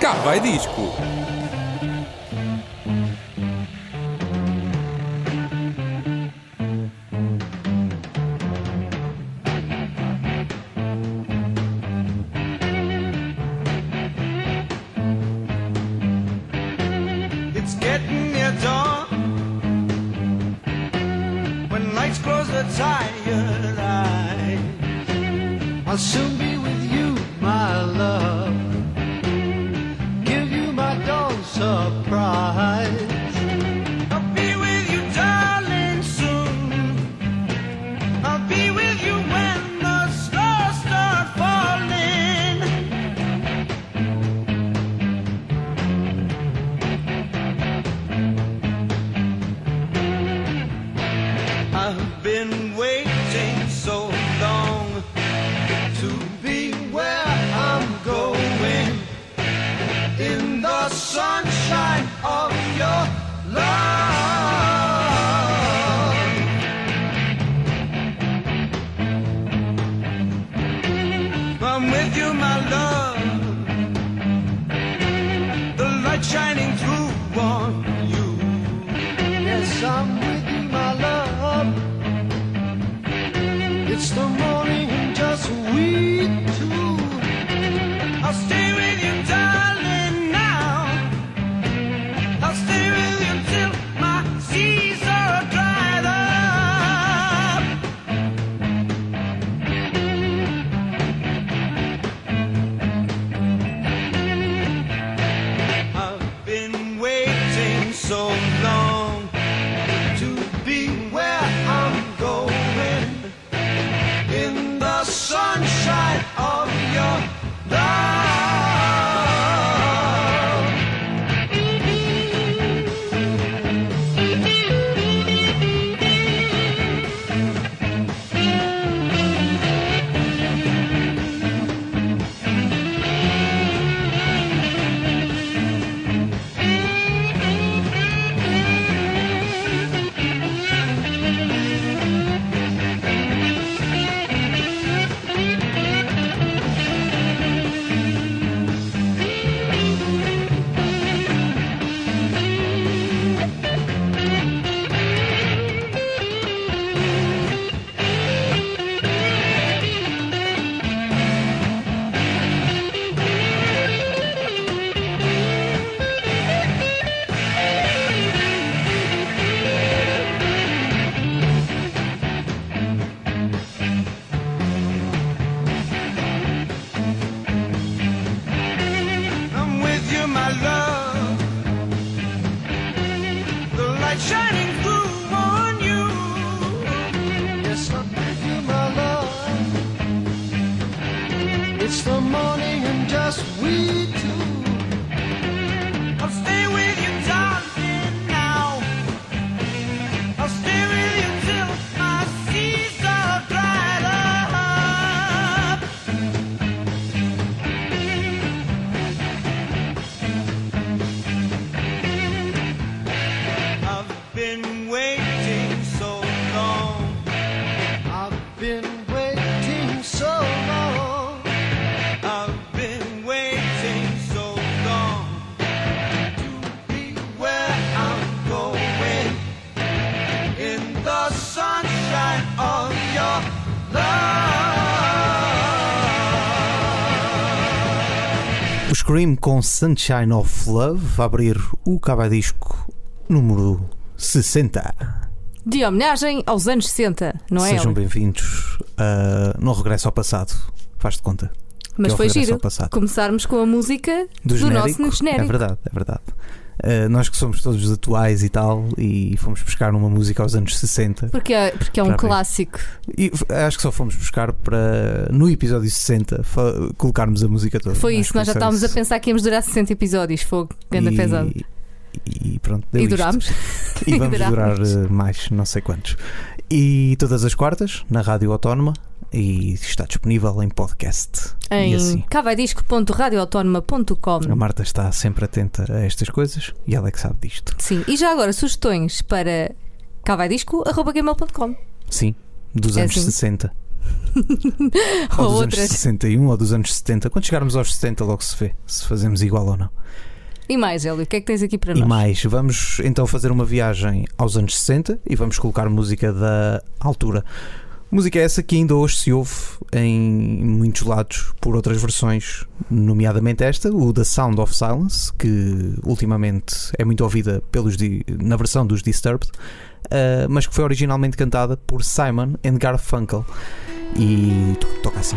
Cá vai disco. Scream com Sunshine of Love a abrir o cabadisco número 60. De homenagem aos anos 60, não é? Sejam bem-vindos uh, no Regresso ao Passado. Faz-te conta. Mas é foi giro começar-nos com a música Do, do, genérico. nosso genérico. É verdade, é verdade. Uh, nós que somos todos atuais e tal, e fomos buscar uma música aos anos 60. Porque é, porque é um clássico. E acho que só fomos buscar para, no episódio 60, fa- colocarmos a música toda. Foi isso, nós já estávamos a isso. pensar que íamos durar 60 episódios. Fogo, ganda E- pesado. E pronto, deu E durámos. E vamos durar durámos. eh, mais, não sei quantos. E todas as quartas, na Rádio Autónoma, e está disponível em podcast. E Em assim. cavaidisco.radioautónoma.com A Marta está sempre atenta a estas coisas e ela é que sabe disto. Sim, e já agora sugestões para cavaidisco.gmail.com Sim, dos É anos assim? 60. Ou Ou dos outras. anos 61 ou dos anos 70. Quando chegarmos aos 70, logo se vê se fazemos igual ou não. E mais, Hélio, o que é que tens aqui para E nós? mais, vamos então fazer uma viagem aos anos 60 e vamos colocar música da altura. Música essa que ainda hoje se ouve em muitos lados por outras versões, nomeadamente esta, o The Sound of Silence, que ultimamente é muito ouvida pelos na versão dos Disturbed, ah, mas que foi originalmente cantada por Simon and Garfunkel. E to- toca assim.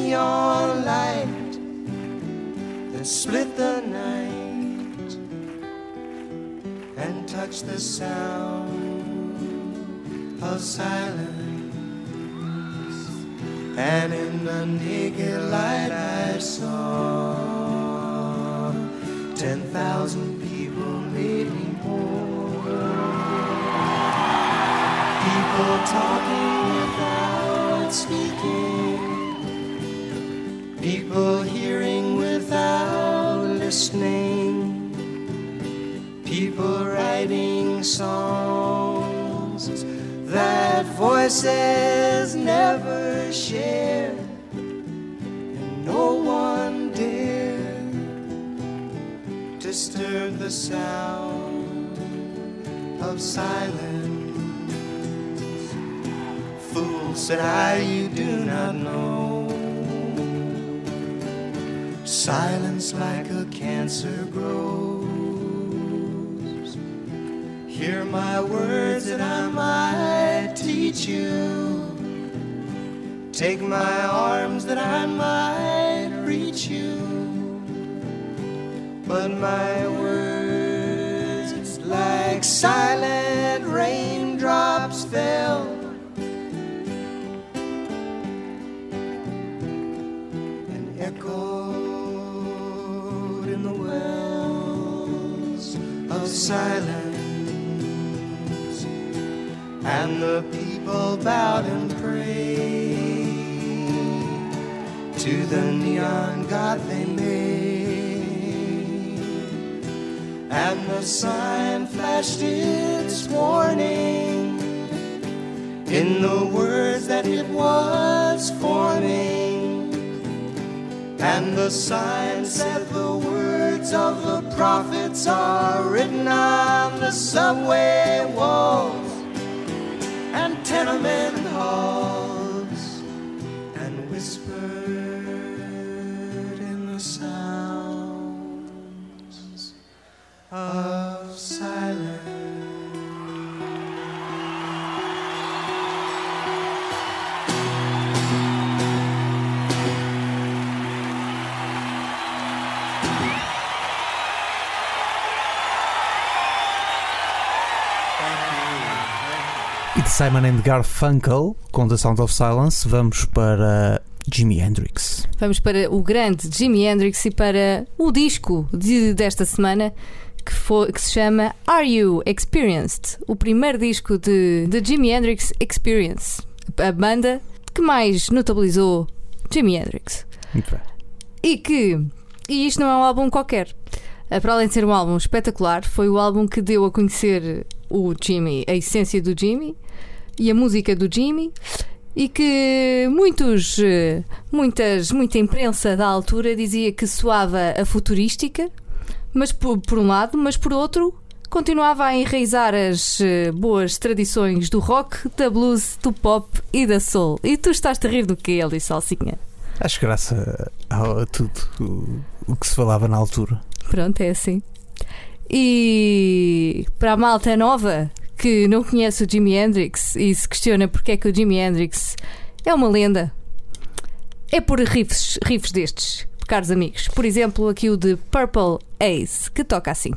neon light that split the night and touched the sound of silence. And in the naked light I saw ten thousand people, maybe more. People talking without speaking. People hearing without listening. People writing songs that voices never share. And no one dare disturb the sound of silence. Fool, said I, you do not know. Silence like a cancer grows. Hear my words that I might teach you. Take my arms that I might reach you. But my words, like silent silence. And the people bowed and prayed to the neon god they made. And the sign flashed its warning in the words that it was forming. And the sign said the of the prophets are written on the subway walls. And tenement E de Simon and Garfunkel, com The Sound of Silence, vamos para Jimi Hendrix. Vamos para o grande Jimi Hendrix e para o disco de- desta semana que, foi, que se chama Are You Experienced? O primeiro disco de, de Jimi Hendrix Experience, a banda que mais notabilizou Jimi Hendrix. Muito bem. E que, e isto não é um álbum qualquer. Eh, Para além de ser um álbum espetacular, foi o álbum que deu a conhecer o Jimmy, a essência do Jimmy e a música do Jimmy. e que muitos, eh, muitas, muita imprensa da altura dizia que soava a futurística, mas por, por um lado, mas por outro continuava a enraizar as eh, boas tradições do rock, da blues, do pop e da soul. E tu estás a rir do que, Eli Salsinha? Acho graça a, tudo o que se falava na altura. Pronto, é assim. E para a malta nova que não conhece o Jimi Hendrix e se questiona porque é que o Jimi Hendrix é uma lenda, é por riffs, riffs destes, caros amigos. Por exemplo, aqui o de Purple Ace, que toca assim.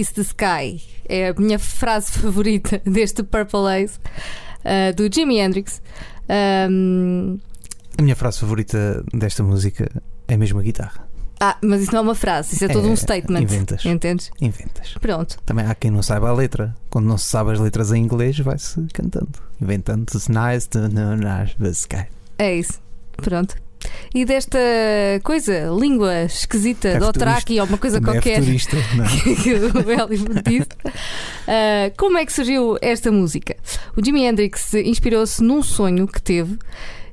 Piece the sky. É a minha frase favorita deste Purple Haze uh, do Jimi Hendrix. Um, A minha frase favorita desta música é mesmo a guitarra. ah, mas isso não é uma frase, isso é todo É, um statement. inventas. Entendes? Inventas. Pronto. Também há quem não saiba a letra. Quando não se sabe as letras em inglês, vai-se cantando. Inventando. It's nice to know the sky. É isso. Pronto. E desta coisa, língua esquisita, É do Otraki ou uma coisa Também qualquer. É futurista, não que o Hollywood disse. Uh, como é que surgiu esta música? O Jimi Hendrix inspirou-se num sonho que teve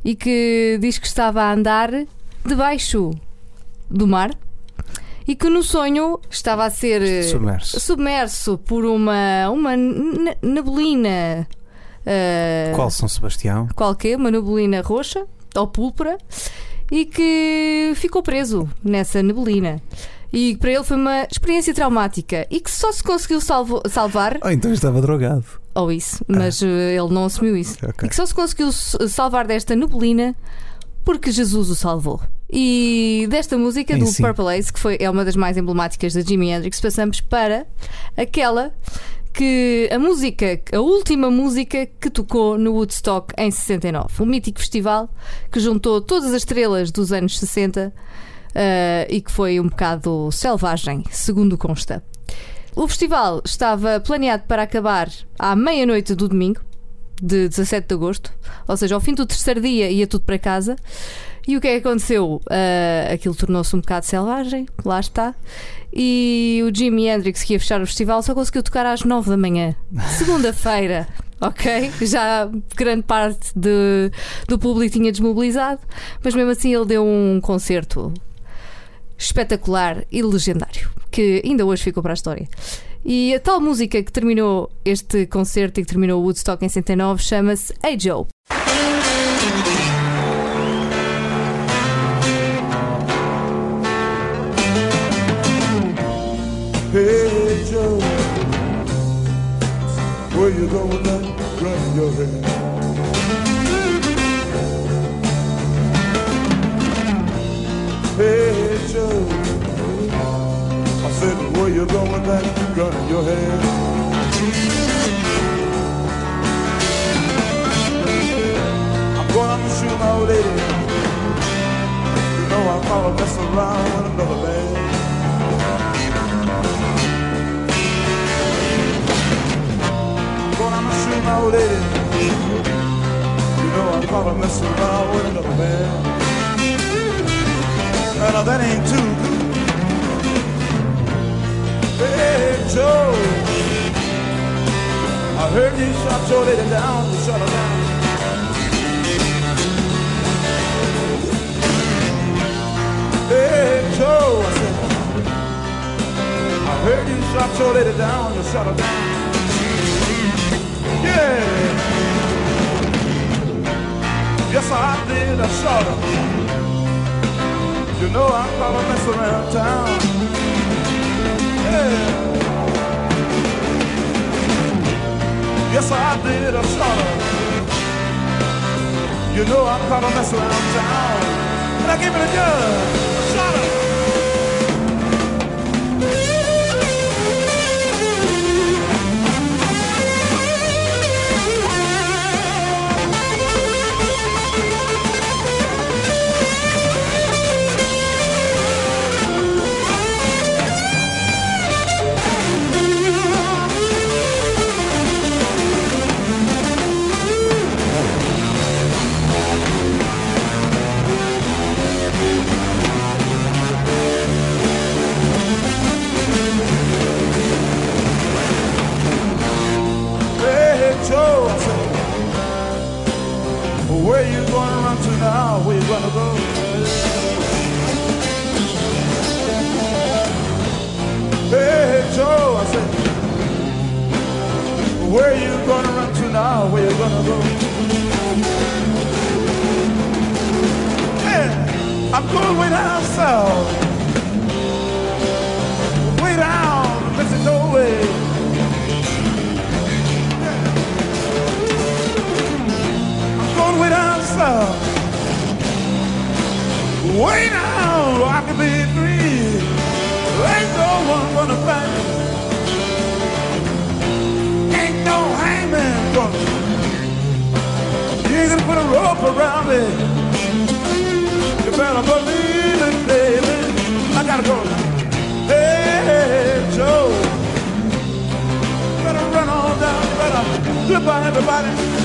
e que diz que estava a andar debaixo do mar e que no sonho estava a ser Submerso. submerso por uma, uma ne- neblina. uh, Qual São Sebastião? qualquer, uma neblina roxa ou púrpura, e que ficou preso nessa neblina. E para ele foi uma experiência traumática e que só se conseguiu salvo- salvar, Ah, então estava drogado. ou isso, mas eh, ele não assumiu isso. Ok. E que só se conseguiu salvar desta neblina porque Jesus o salvou. E desta música Em do si. Purple Haze, que foi, é uma das mais emblemáticas da Jimi Hendrix, passamos para aquela que a música, a última música que tocou no Woodstock em 69, um mítico festival que juntou todas as estrelas dos anos 60 eh, e que foi um bocado selvagem, segundo consta. O festival estava planeado para acabar à meia-noite do domingo, de 17 de agosto, ou seja, ao fim do terceiro dia ia tudo para casa. E o que é que aconteceu? Ah, aquilo tornou-se um bocado selvagem, lá está. E o Jimi Hendrix, que ia fechar o festival, só conseguiu tocar às 9 da manhã, segunda-feira. Ok? Já grande parte de- do público tinha desmobilizado, mas mesmo assim ele deu um concerto espetacular e legendário, que ainda hoje ficou para a história. E a tal música que terminou este concerto e que terminou o Woodstock em 69 chama-se Hey Joe. Hey Joe, where you going gun in your hand? Hey Joe, I said, where you go with that gun your hand? I'm going to shoot my old lady. You know I'm gonna mess around with another man. My lady. You know I'm gonna mess around with another man. Now that ain't too good. Hey Joe, I heard you shot your lady down. You shot her down. Hey Joe, I said. I heard you shot your lady down. You shot her down. Yes, I did. I shot her. You know I'm gonna mess around town. Yeah. Yes, I did. I shot her. You know I'm gonna mess around town. And I gave it a gun. Now? Gonna go? Hey Joe, I said, where you gonna run to now? Where you gonna go? Yeah, I'm going way down me. You better believe it, baby. I gotta go. Hey, Joe. Better run on down. Better on everybody.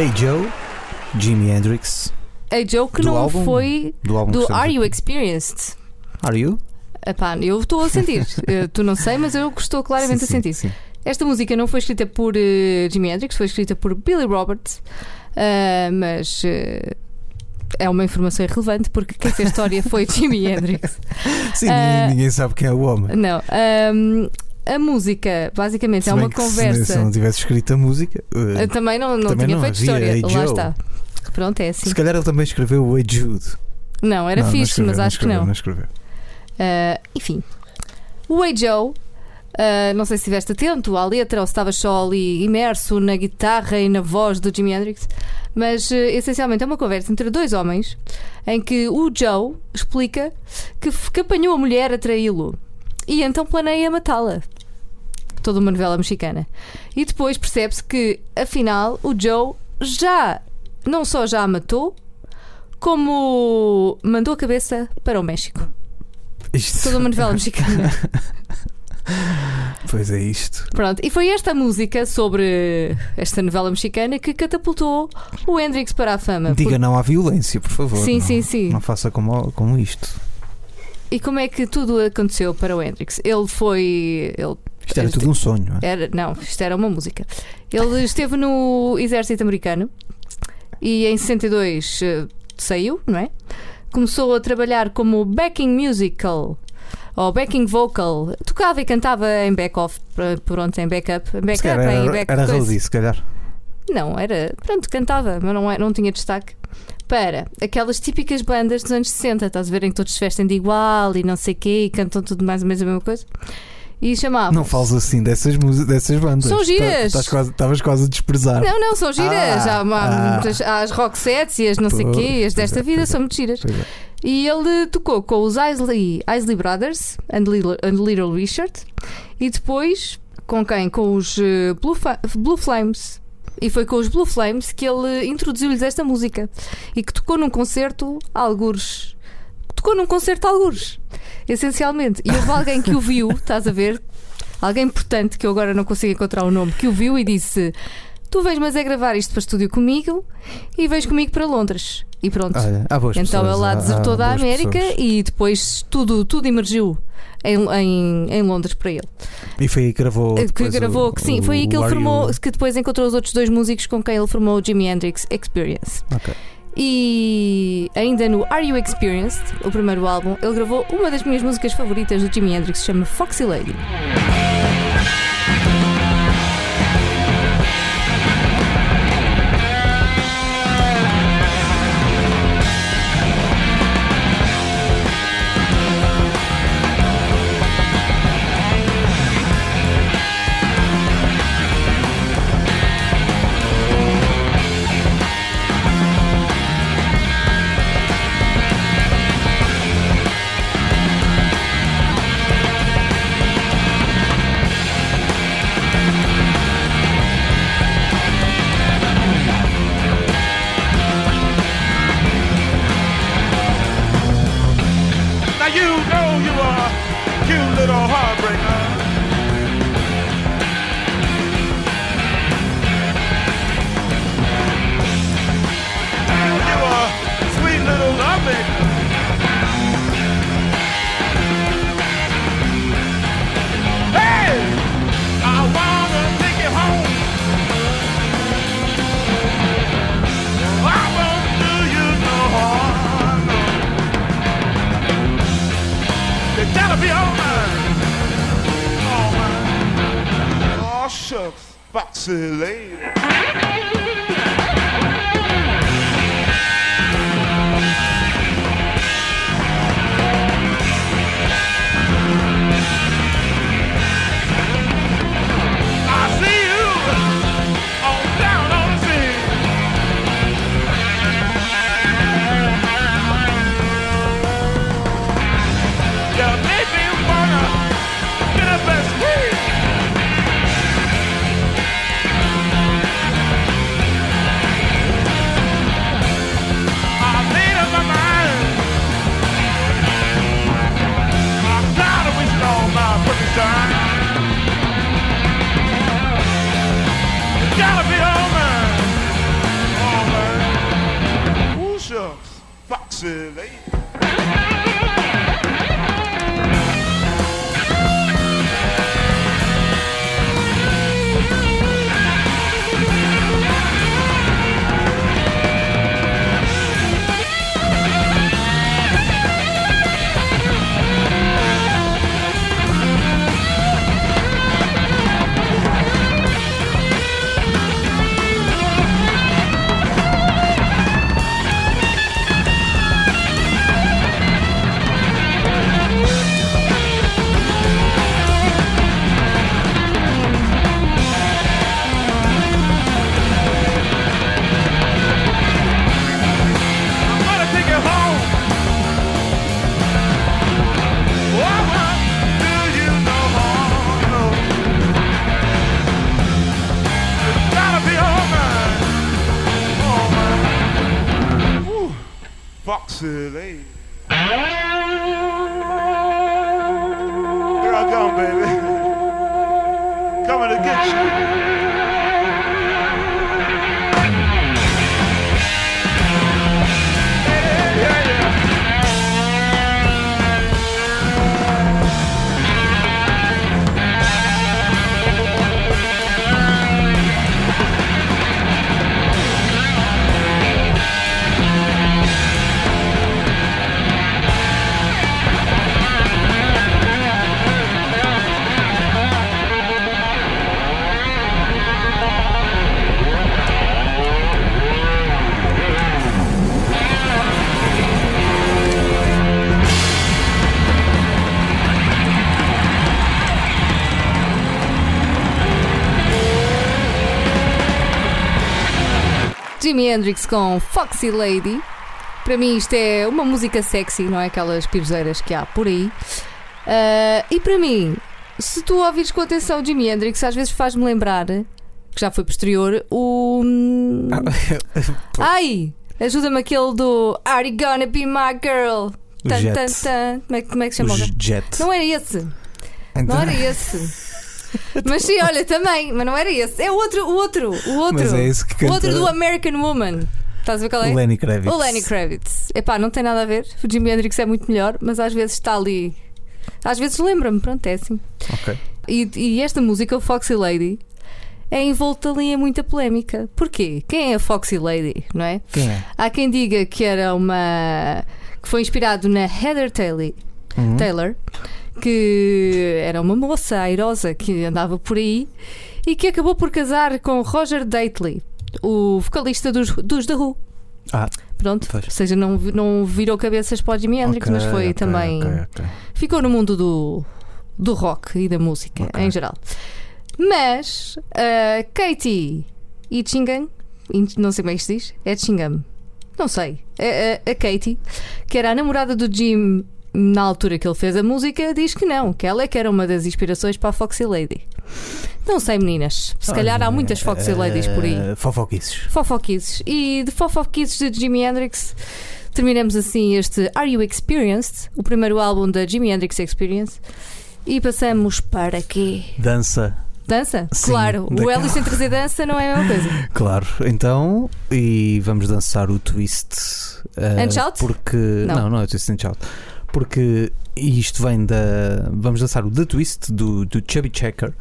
Hey Joe, Jimi Hendrix, A Joe que Do não álbum? foi do álbum do Are You. Experienced? Are you? Epá, eu estou a sentir. Eh, tu não sei, mas eu estou claramente Sim, a sentir. sim. Esta música não foi escrita por eh, Jimi Hendrix, foi escrita por Billy Roberts, ah, mas é uma informação irrelevante porque quem fez a história foi Jimi Hendrix. Sim, Ah, ninguém, sabe quem é o homem. Não. ahm, a música, basicamente, Se é uma que se- conversa. Se, não tivesse escrito a música, Eu também não, não Também tinha não feito havia história. Lá está. Pronto, é assim. se calhar ele também escreveu o Hey Jude. Não, era não, não fixe, escreveu, mas acho escreveu, que não. Não escreveu. Ah, enfim, o Hey Joe, ah, não sei se estiveste atento à letra ou se estavas só ali imerso na guitarra e na voz do Jimi Hendrix, mas eh, essencialmente é uma conversa entre dois homens em que o Joe explica que, que apanhou a mulher a traí-lo e então planeia matá-la. Toda uma novela mexicana. E depois percebe-se que, afinal, o Joe já não só já a matou, como mandou a cabeça para o México. Isto- Toda uma novela mexicana. Pois é isto. Pronto, e foi esta música sobre esta novela mexicana que catapultou o Hendrix para a fama. Diga não à violência, por favor. Sim, não, sim, sim. Não faça como, como isto. E como é que tudo aconteceu para o Hendrix? Ele foi. Ele Isto era tudo um sonho. não é? era, não, isto era uma música. Ele esteve no exército americano e em 62 eh, saiu, não é? Começou a trabalhar como backing musical ou backing vocal. Tocava e cantava em back-off, pronto, em backup. Backup, calhar em era, back era roadie, se calhar. Não, era. Pronto, cantava, mas não, é- não tinha destaque. Para aquelas típicas bandas dos anos 60, estás a ver em que todos se vestem de igual e não sei o quê e cantam tudo mais ou menos a mesma coisa. E chamavam. Não fales assim dessas, dessas bandas. São Tá- giras. Estavas quase a desprezar. Não, não, são giras. Ah, há, uma- ah. muitas, há as rock sets e as não sei o quê, as Pois, desta é, vida é. são muito giras. É. E ele tocou com os Isley, Isley Brothers and Little, and Little Richard e depois com quem? Com os eh, Blue, Blue Flames. E foi com os Blue Flames que ele introduziu-lhes esta música e que tocou num concerto algures. Tocou num concerto algures, essencialmente. E houve alguém que o viu, estás a ver? Alguém importante que eu agora não consigo encontrar o nome, que o viu e disse: Tu vens, mas é gravar isto para estúdio comigo e vens comigo para Londres. E pronto. Olha, Então pessoas, ele lá desertou há da América pessoas. e depois tudo, tudo emergiu em, em, em Londres para ele. E foi aí que gravou. que gravou, o- que sim, foi aí que ele formou, You- que depois encontrou os outros dois músicos com quem ele formou o Jimi Hendrix Experience. Ok. E ainda no Are You Experienced, o primeiro álbum, ele gravou uma das minhas músicas favoritas do Jimi Hendrix, se chama Foxy Lady. Foxy lady. 是唯 foxy lady. Here I come, baby. Jimi Hendrix com Foxy Lady. Para mim isto é uma música sexy, não é aquelas piruzeiras que há por aí. Ah, e para mim, se tu ouvires com atenção Jimi Hendrix, às vezes faz-me lembrar, que já foi posterior, o. Ai! Ajuda-me aquele do Are you gonna be my girl? O Tan, tan, tan. Como, é, como é que se chama? o? Jet. Não era esse. Então- Não era esse. Mas sim, olha, também, mas não era esse. É o outro, o outro, o outro. Mas é esse que o canta outro do American Woman. Estás a ver qual é? o Lenny Kravitz. O Lenny Kravitz. Epá, não tem nada a ver. O Jimi Hendrix é muito melhor, mas às vezes está ali. Às vezes lembra-me, pronto, é assim. Ok. E, e esta música, o Foxy Lady, é envolta ali em muita polémica. Porquê? Quem é a Foxy Lady, não é? Quem é? Há quem diga que era uma. que foi inspirado na Heather Taylor, Uhum. Taylor que era uma moça airosa que andava por aí e que acabou por casar com Roger Daitley, o vocalista dos, dos The Who. Ah, Pronto, Pois. ou seja, não, não virou cabeças para o Jimi Hendrix, ok, mas foi ok, também. ok, ok. Ficou no mundo do, do rock e da música em geral. Mas a Katie Itchingham, não sei como é que se diz, é Itchingham, não sei, a, a- a Katie, que era a namorada do Jim na altura que ele fez a música, diz que não, que ela é que era uma das inspirações para a Foxy Lady. Não sei, meninas, se calhar há muitas Foxy Ladies por aí. eh, Fofoquices. Fofoquices. E de Fofoquices de Jimi Hendrix terminamos assim este Are You Experienced? O primeiro álbum da Jimi Hendrix Experience. E passamos para quê? Dança. Dança? Sim, claro, o Elvis sem trazer dança não é a mesma coisa. Claro, então, e vamos dançar o twist. eh, And shout? Porque. Não. Não, não, é twist and shout. Porque isto vem da. Vamos dançar o The Twist do, do Chubby Checker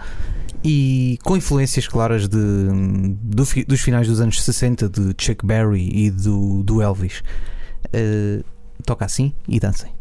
e com influências claras de, do dos finais dos anos 60 de Chuck Berry e do, do Elvis. Eh, toca assim e dancem.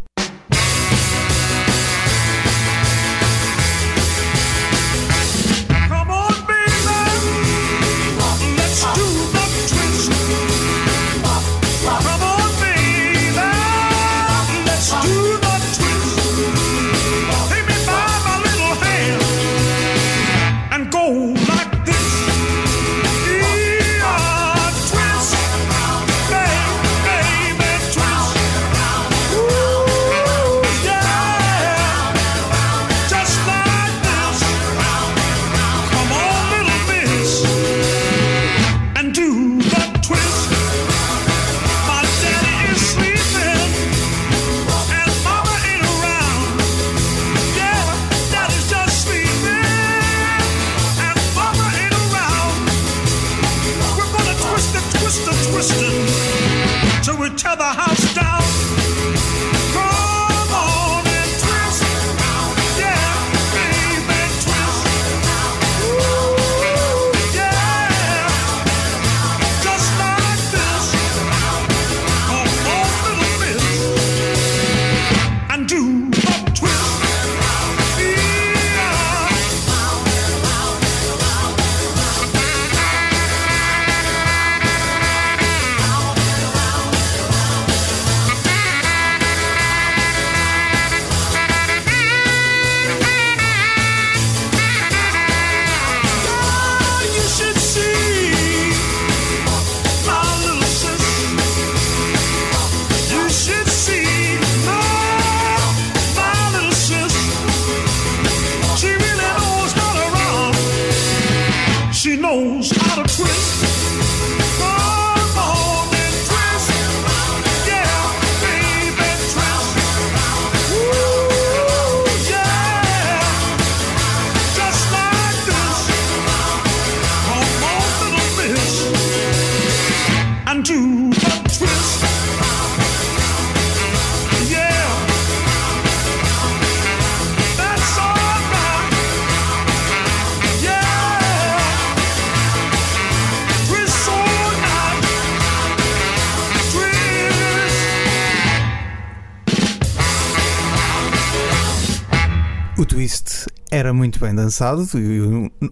Era muito bem dançado.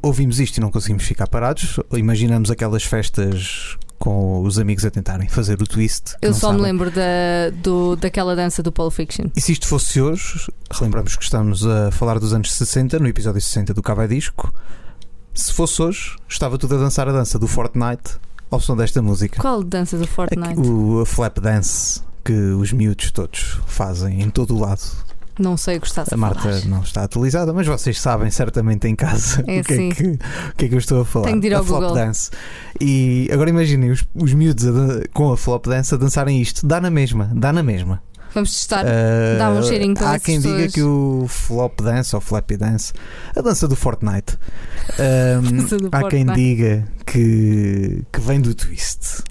Ouvimos isto e não conseguimos ficar parados. Imaginamos aquelas festas com os amigos a tentarem fazer o twist. Eu só me lembro da, do, daquela dança do Pulp Fiction. E se isto fosse hoje, relembramos que estamos a falar dos anos 60, no episódio 60 do Cava Disco. Se fosse hoje, estava tudo a dançar a dança do Fortnite ao som desta música. Qual dança do Fortnite? Aqui, o a flap dance que os miúdos todos fazem em todo o lado. Não sei o que estás a, A Marta falar. não está atualizada, mas vocês sabem certamente em casa É o, que sim. é que, o que é que eu estou a falar. Tenho de ir a ao flop Google. dance. E agora imaginem os, os miúdos a com a flop dance a dançarem isto. Dá na mesma, dá na mesma. Vamos testar. Uh, Dá um cheirinho para Há quem diga pessoas. que o flop dance ou flappy dance, a dança do Fortnite, um, Dança do há quem Fortnite. diga que, que vem do twist.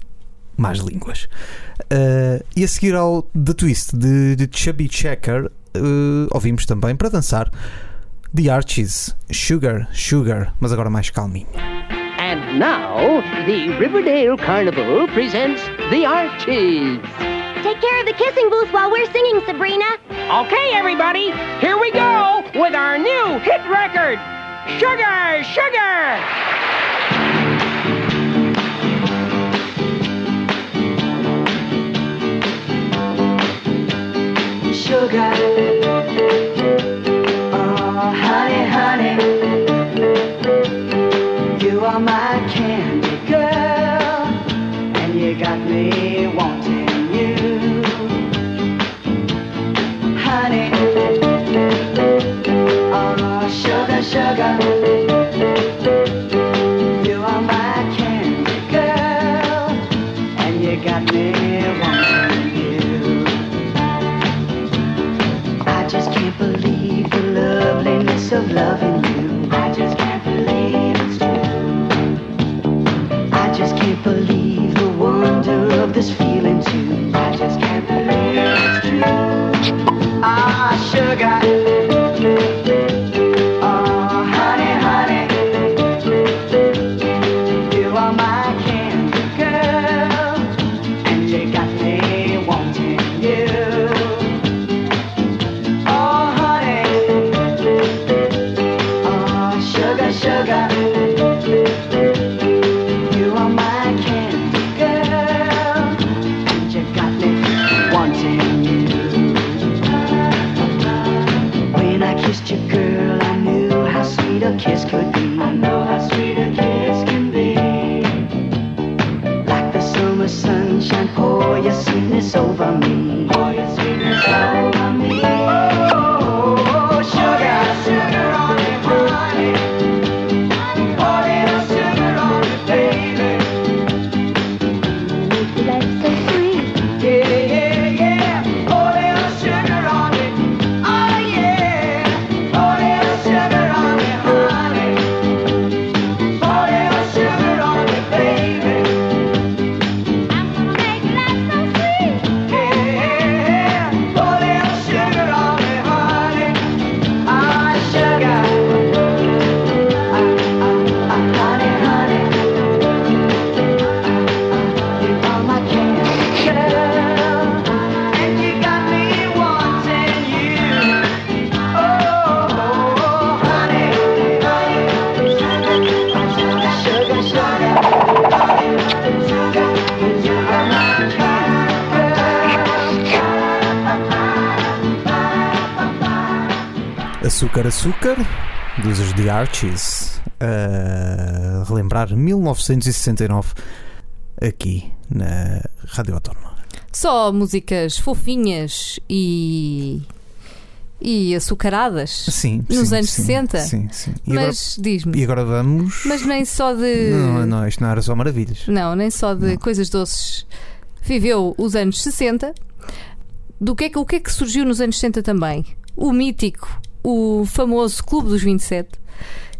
Mais línguas. Uh, e a seguir ao The Twist de, de Chubby Checker, uh, ouvimos também para dançar The Archies, Sugar, Sugar, mas agora mais calminho. And now, the Riverdale Carnival presents the Archies. Take care of the kissing booth while we're singing, Sabrina. Okay, everybody, here we go with our new hit record Sugar, Sugar! Sugar, oh honey, honey, you are my candy girl, and you got me wanting you, honey. Oh sugar, sugar, loveliness of loving you. I just can't believe it's true. I just can't believe the wonder of this feeling too. I just can't believe it's true. Ah, sugar. Açúcar, Açúcar, dos The Archies, a relembrar 1969 aqui na Rádio Autónoma. Só músicas fofinhas e. e açucaradas. Sim, Nos sim, anos sim, 60? Sim, sim. E, Mas diz-me. e agora vamos. Mas nem só de. Não, não, isto não era só maravilhas. Não, nem só de Não. coisas doces. Viveu os anos 60. Do que é que, o que é que surgiu nos anos 60 também? O mítico, o famoso Clube dos 27,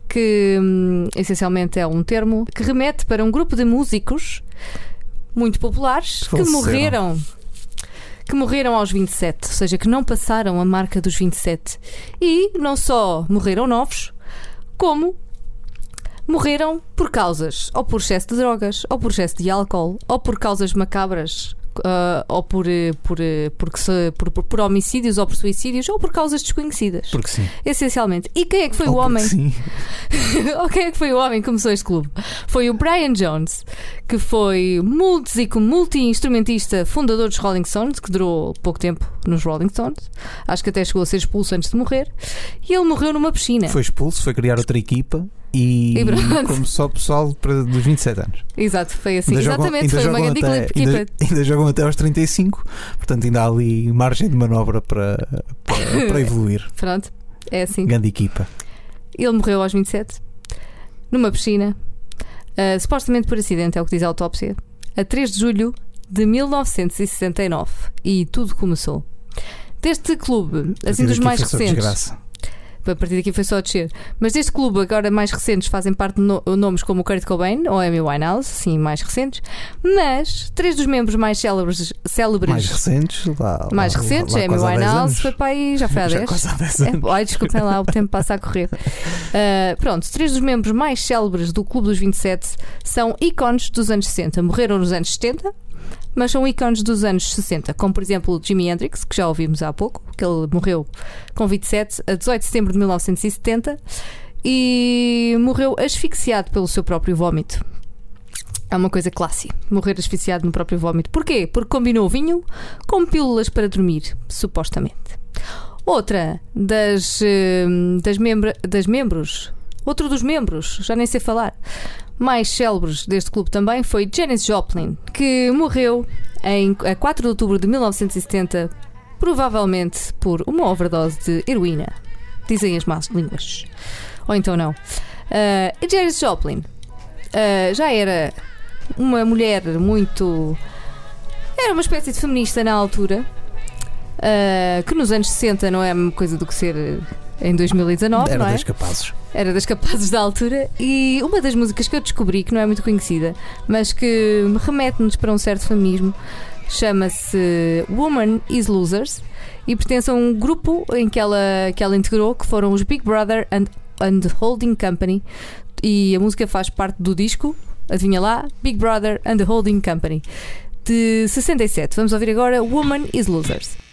que hum, essencialmente é um termo que remete para um grupo de músicos muito populares que Faleceram. morreram. Que morreram aos 27, ou seja, que não passaram a marca dos 27. E não só morreram novos, como morreram por causas, ou por excesso de drogas, ou por excesso de álcool, ou por causas macabras, ah, ou por, eh, por, eh, porque se- por, por- por homicídios, ou por suicídios, ou por causas desconhecidas. Porque sim. Essencialmente. E quem é que foi Ou o homem? Sim. ou quem é que foi o homem que começou este clube? Foi o Brian Jones, que foi músico, multi-instrumentista, fundador dos Rolling Stones, que durou pouco tempo nos Rolling Stones. Acho que até chegou a ser expulso antes de morrer. E ele morreu numa piscina. Foi expulso, foi criar outra equipa e, E pronto. começou o pessoal para, dos 27 anos. Exato, foi assim. Ainda jogam- Exatamente, ainda foi uma jogam grande até- equipa. ainda, ainda jogam até aos 35, portanto ainda há ali margem de manobra para, para, para evoluir. Pronto, é assim. Grande equipa. Ele morreu aos 27, numa piscina, ah, supostamente por acidente, é o que diz a autópsia, a 3 de julho de 1969. E tudo começou. Deste clube, assim dos mais só recentes. A partir daqui foi só descer, mas deste clube, agora mais recentes, fazem parte de no- nomes como o Kurt Cobain ou Amy Winehouse, sim, mais recentes, mas três dos membros mais célebres, célebres Mais recentes, lá, mais lá- recentes, lá Amy quase há 10 Winehouse foi para aí, já foi há Já 10. quase há 10 É, ai, desculpem lá, o tempo passa a correr. Uh, pronto, três dos membros mais célebres do Clube dos 27 são ícones dos anos 60. Morreram nos anos 70, mas são ícones dos anos 60, como por exemplo Jimi Hendrix, que já ouvimos há pouco, que ele morreu com 27 a 18 de setembro de 1970 e morreu asfixiado pelo seu próprio vómito. É uma coisa clássica, morrer asfixiado no próprio vómito. Porquê? Porque combinou vinho com pílulas para dormir, supostamente. Outra das, eh, das, membra- das membros, outro dos membros, já nem sei falar, mais célebres deste clube também foi Janis Joplin, que morreu em, a 4 de outubro de 1970, provavelmente por uma overdose de heroína. Dizem as más línguas. Ou então não. A Janis Joplin ah, já era uma mulher muito. Era uma espécie de feminista na altura. ah, que nos anos 60 não é a mesma coisa do que ser em 2019, Era é? das capazes. Era das capazes da altura. E uma das músicas que eu descobri, que não é muito conhecida, mas que me remete-nos para um certo feminismo, chama-se Woman is Losers e pertence a um grupo em que ela, que ela integrou, que foram os Big Brother and, and Holding Company. E a música faz parte do disco, adivinha lá, Big Brother and the Holding Company, de 67. Vamos ouvir agora Woman is Losers.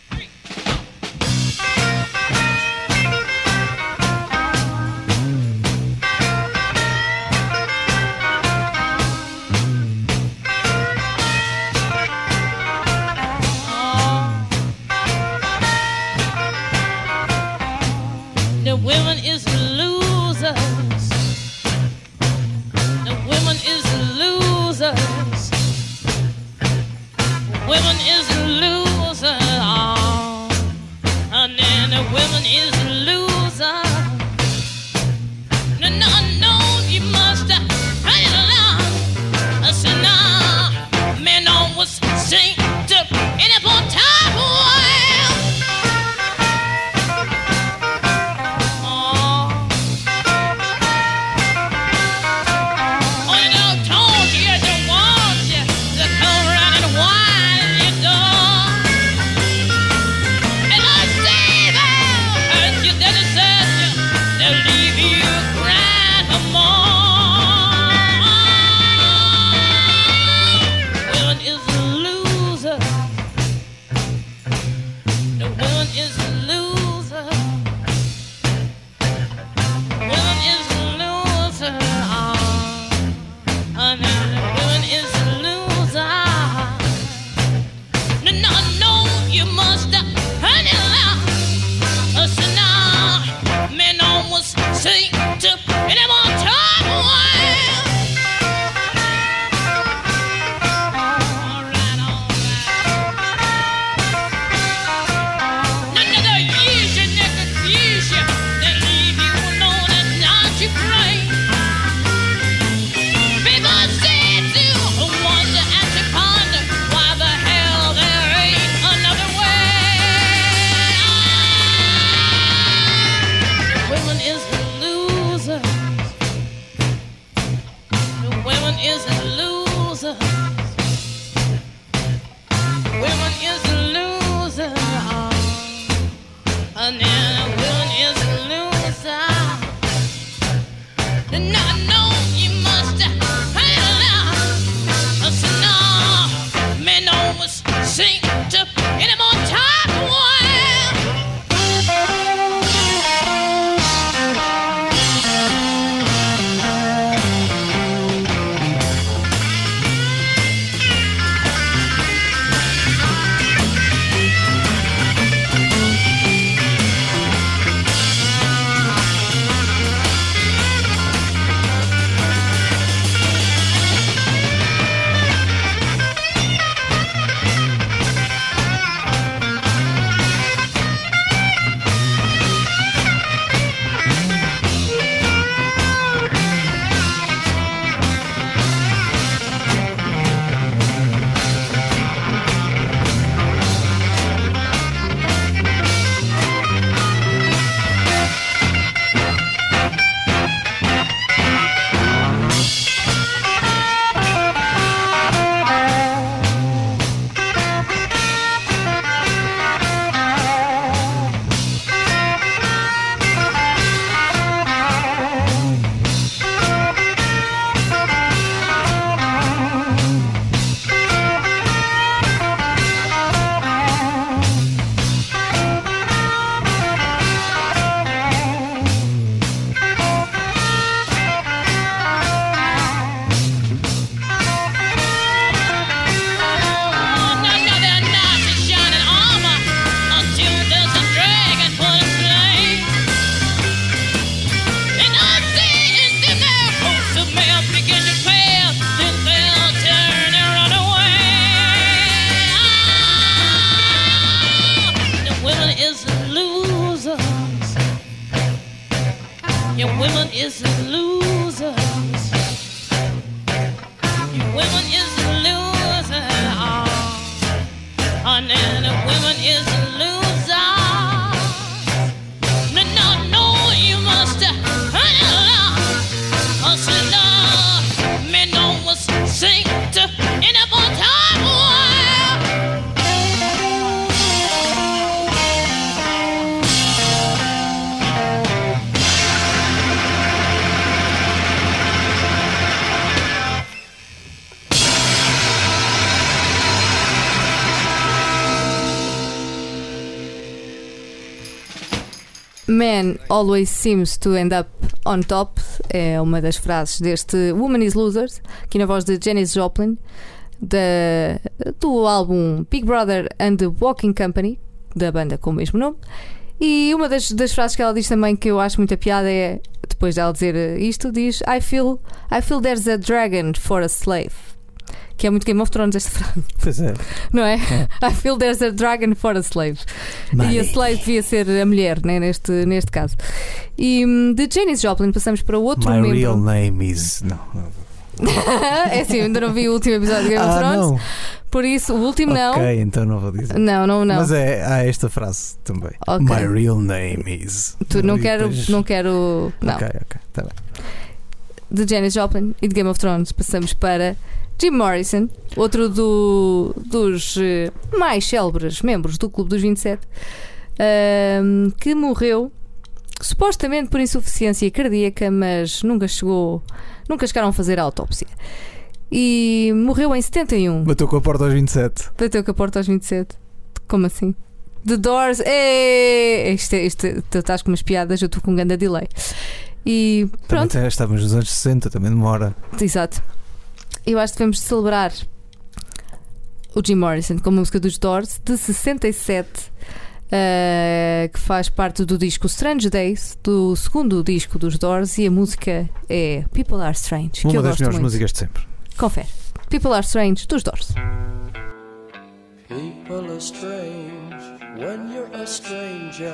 Always seems to end up on top é uma das frases deste Woman is Losers, aqui na voz de Janis Joplin, do álbum Big Brother and the Walking Company, da banda com o mesmo nome. E uma das, das frases que ela diz também que eu acho muita piada é, depois dela dizer isto, diz I feel, I feel there's a dragon for a slave. Que é muito Game of Thrones esta frase, Pois é. não é? I feel there's a dragon for a slave. E a Money. slave devia ser a mulher, né, neste, neste caso. E hum, de Janis Joplin passamos para outro My membro. real name is. Não. não. é eu ainda não vi o último episódio de Game of Ah, Thrones. não. Por isso, o último não. Ok, então não vou dizer. Não, não, não. Mas é, há esta frase também. Ok. My real name is. Tu não E quero, não quero. Não. Ok, ok. Tá bem. De Janis Joplin e de Game of Thrones passamos para Jim Morrison, outro do- dos eh, mais célebres membros do Clube dos 27, ahm, que morreu supostamente por insuficiência cardíaca, mas nunca chegou, nunca chegaram a fazer a autópsia. E morreu em 71. Bateu com a porta aos 27. Bateu com a porta aos 27. Como assim? The Doors. É, isto, é- isto, tu estás com umas piadas, eu estou com um grande delay. E pronto, tem- estávamos nos anos 60, também demora. exato. Eu acho que devemos celebrar o Jim Morrison com a música dos Doors de 67. eh, que faz parte do disco Strange Days, do segundo disco dos Doors, e a música é People Are Strange, que Uma eu das gosto melhores muito. músicas de sempre. Confere. People Are Strange dos Doors. People are strange when you're a stranger.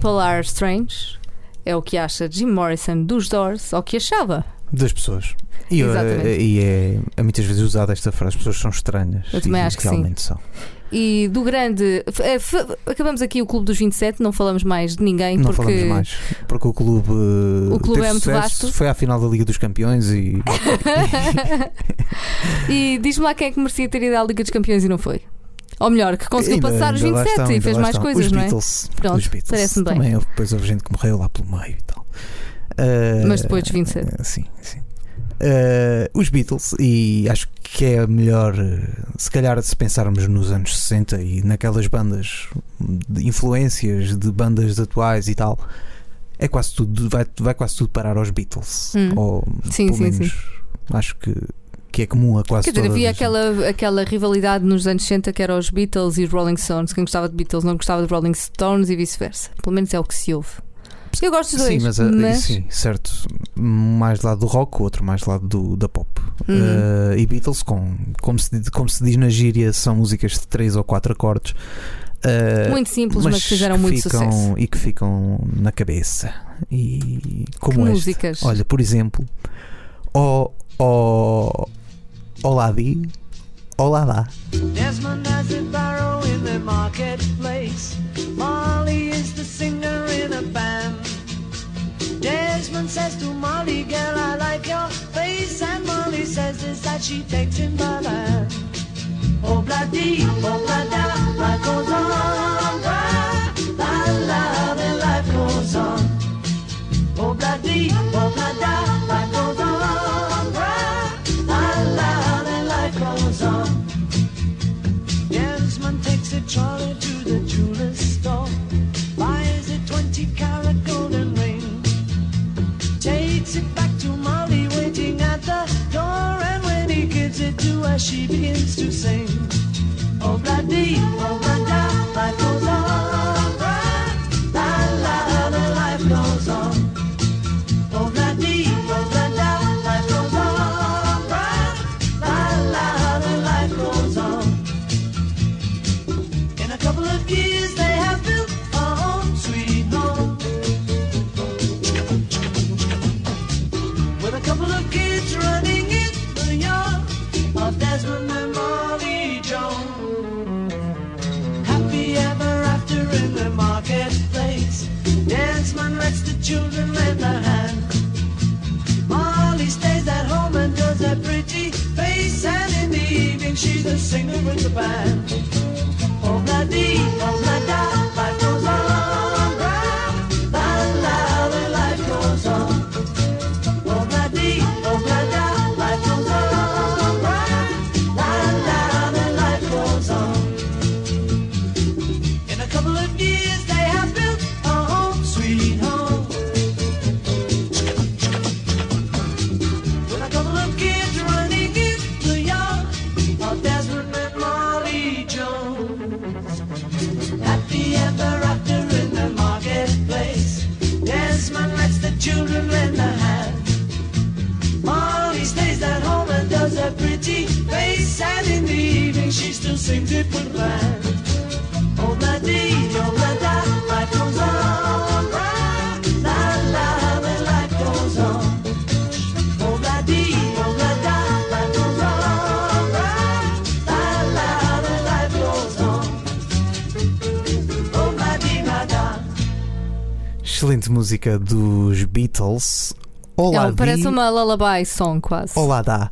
People Are Strange é o que acha Jim Morrison dos Doors, ou que achava. Das pessoas. E, eh, e é, é muitas vezes usada esta frase: as pessoas são estranhas. Eu também acho que sim. são. E do grande. eh, Acabamos aqui o Clube dos 27, não falamos mais de ninguém Não porque. falamos mais. Porque o clube, O clube é muito sucesso, vasto. Foi à final da Liga dos Campeões e e diz-me lá quem é que merecia ter ido à Liga dos Campeões e não foi. Ou melhor, que conseguiu Ainda- passar os ainda lá 27 estão, e fez mais estão. coisas, os não é? Beatles, Pronto, os Beatles. parece-me bem. Também depois houve gente que morreu lá pelo meio e tal. Eh, Mas depois dos 27. eh, Sim, sim. Eh, os Beatles, e acho que é melhor, se calhar, se pensarmos nos anos 60 e naquelas bandas de influências de bandas atuais e tal, é quase tudo, vai, vai quase tudo parar aos Beatles. Hum. Ou Sim, pelo sim, menos acho que, que é comum a quase Quer dizer, todas havia aquela, aquela rivalidade nos anos 60 que era os Beatles e os Rolling Stones. Quem gostava de Beatles não gostava de Rolling Stones e vice-versa. Pelo menos é o que se ouve. Eu gosto dos Sim, dois. mas, a- mas- sim, certo. Mais do lado do rock, o outro mais do lado do, da pop. Uhum. Eh, e Beatles, com, como, se, como se diz na gíria, são músicas de 3 ou 4 acordes. eh, Muito simples, mas, que fizeram que muito ficam, sucesso. E que ficam na cabeça. E como Que músicas? Olha, por exemplo, o o Olá Di, Olá Dá. Desmond has a barrow in the marketplace. Molly is the singer in a band. Desmond says to Molly, girl, I like your face. And Molly says is that she takes him by the hand. Oh, bloody, oh, blada, life goes on. La, la, then life goes on. Oh, bloody, oh, blada, life goes on. Trolley to the jeweler's store, buys a 20 carat golden ring, takes it back to Molly waiting at the door, and when he gives it to her, she begins to sing. Oh, bloody, oh, blada, life goes singer in the band. On my knees, música dos Beatles. Olá, É, parece uma lullaby song quase. Olá, dá.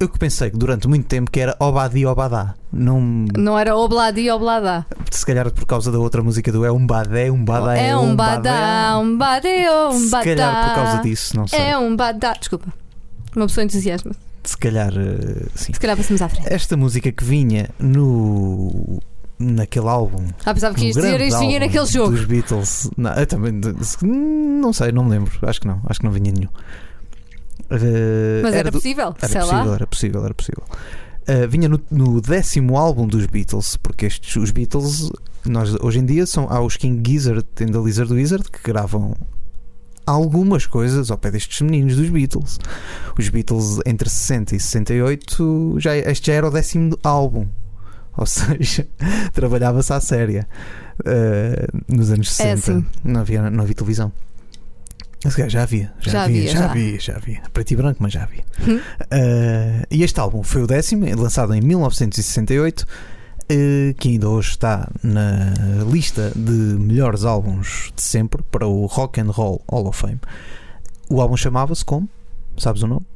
Eu que pensei que durante muito tempo que era Obadi Obadá. Não, Não era obladi oblada. se calhar por causa da outra música do É um badé, um badá É um badá, um badeo, um Se badá. calhar por causa disso, não sei. É um badá. Desculpa. Uma pessoa entusiasma. Se calhar, eh, sim. Se calhar passamos à frente. Esta música que vinha no. Naquele álbum. Ah, pensava que ias dizer isto vinha naquele jogo. Dos Beatles. Não, eu também. Não sei, não me lembro. Acho que não. Acho que não vinha nenhum. Eh, Mas era, do- possível, Era sei possível, lá. era possível, era possível. Uh, vinha no, no décimo álbum dos Beatles, porque estes, os Beatles, nós hoje em dia são há os King Gizzard e da Lizard Wizard que gravam algumas coisas ao pé destes meninos dos Beatles. Os Beatles entre 60 e 68, já, este já era o décimo álbum. Ou seja, trabalhava-se à séria uh, nos anos 60. É assim. não, havia, não havia televisão. Já havia, já, Já havia, havia, já já. havia, já havia. Preto e branco, mas já havia. Hum. Uh, e este álbum foi o décimo, lançado em 1968, uh, que ainda hoje está na lista de melhores álbuns de sempre para o Rock and Roll Hall of Fame. O álbum chamava-se como? Sabes o nome?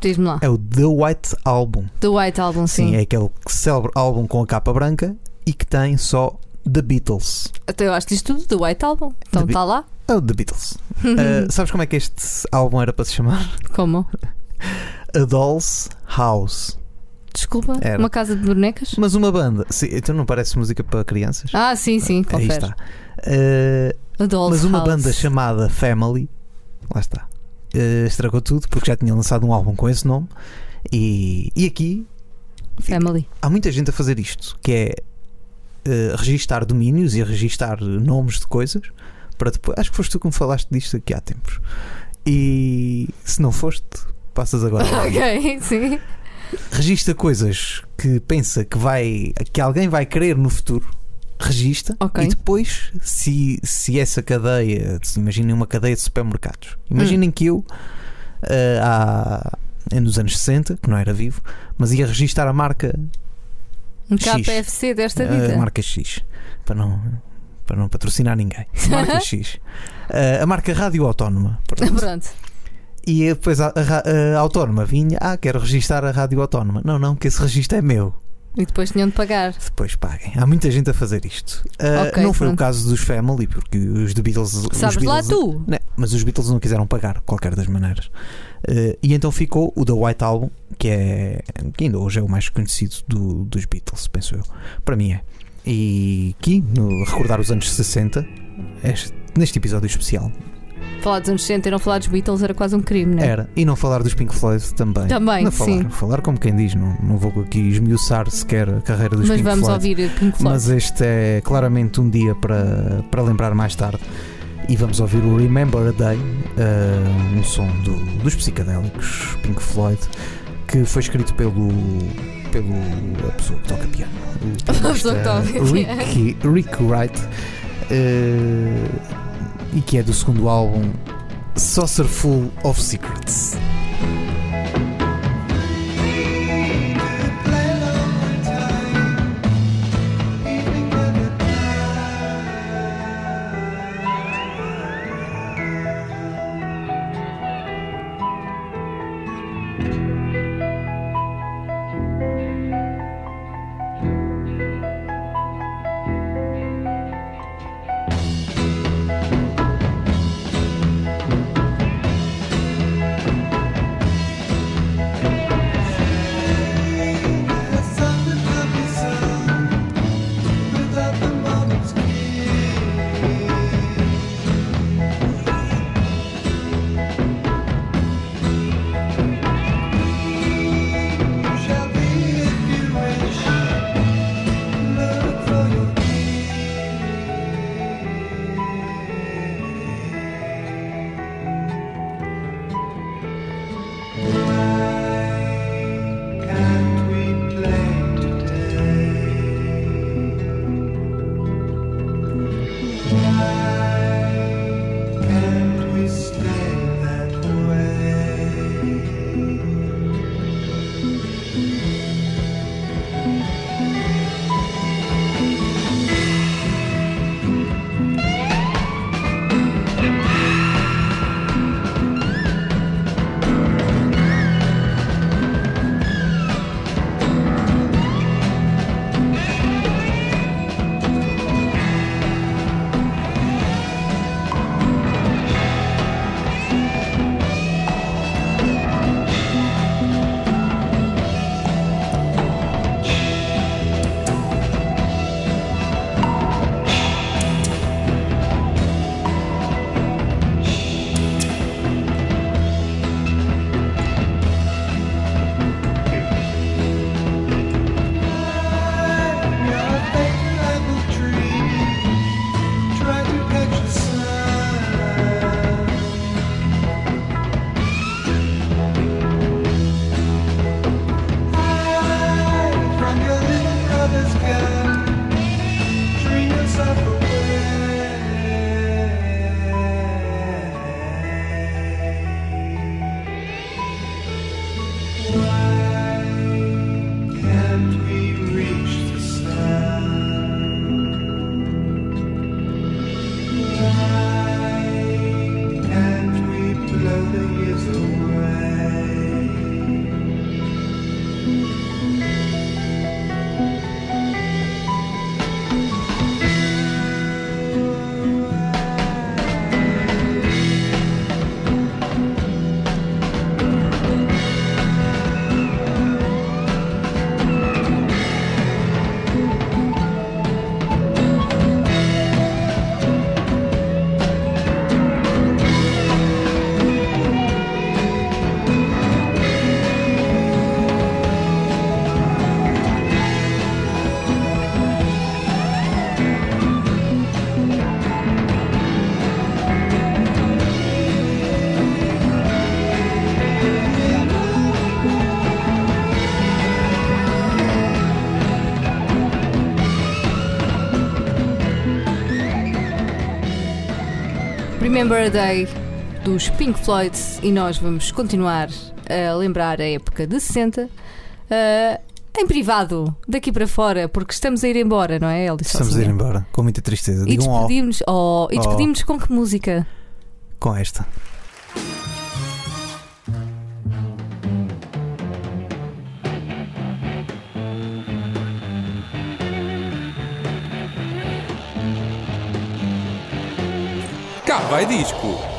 Diz-me lá. É o The White Album. The White Album, sim. Sim, é aquele célebre álbum com a capa branca e que tem só The Beatles. Até eu acho que diz tudo The White Album. Então está lá. É o The Beatles. Uh, sabes como é que este álbum era para se chamar? Como? A Doll's House. Desculpa, Era. uma casa de bonecas? Mas uma banda. Sim, então não parece música para crianças? Ah, sim, sim, Aí confere. está. Uh, A Doll's mas uma House. banda chamada Family, lá está, uh, estragou tudo porque já tinha lançado um álbum com esse nome. E, e aqui Family. há muita gente a fazer isto, que é uh, registar domínios e registar nomes de coisas para depois. Acho que foste tu que me falaste disto aqui há tempos. E se não foste, passas agora. ok, sim. Registra coisas que pensa que vai que alguém vai querer no futuro. Regista Ok. e depois, se, se essa cadeia, imaginem uma cadeia de supermercados, imaginem que eu, eh, há, é nos anos 60, que não era vivo, mas ia registar a marca Um. KFC desta a vida. marca X para não, para não patrocinar ninguém. Marca X. Eh, a marca Rádio Autónoma. Pronto. E depois a, a a autónoma vinha, ah, quero registar a Rádio Autónoma. Não, não, que esse registro é meu. E depois tinham de pagar. Depois paguem. Há muita gente a fazer isto. Ah, Ok, não foi o pronto. caso dos Family, porque os The Beatles. Sabes lá Beatles- tu? Né, mas os Beatles não quiseram pagar, qualquer das maneiras. Ah, e então ficou o The White Album, que é que ainda hoje é o mais conhecido do- dos Beatles, penso eu. Para mim é. E aqui, no recordar os anos 60, este- neste episódio especial, Falar dos anos 60 e não falar dos Beatles era quase um crime, não é? era. E não falar dos Pink Floyd também. Também, não falar, sim. falar como quem diz, não, não vou aqui esmiuçar sequer a carreira dos Mas Pink vamos Floyd. ouvir Pink Floyd. Mas este é claramente um dia para, para lembrar mais tarde. E vamos ouvir o Remember a Day, eh, um som do, dos psicadélicos Pink Floyd, que foi escrito pelo. pelo. a pessoa que toca piano. A pessoa que toca Ricky, Rick Wright. eh, e que é do segundo álbum Saucerful of Secrets. Why can't we? Remember a Day dos Pink Floyd e nós vamos continuar a lembrar a época de 60 ah, em privado, daqui para fora, porque estamos a ir embora, não é, Hélio? Estamos a ir embora, com muita tristeza. E despedimos, oh, e Oh. despedimos com que música? com esta. Vai disco.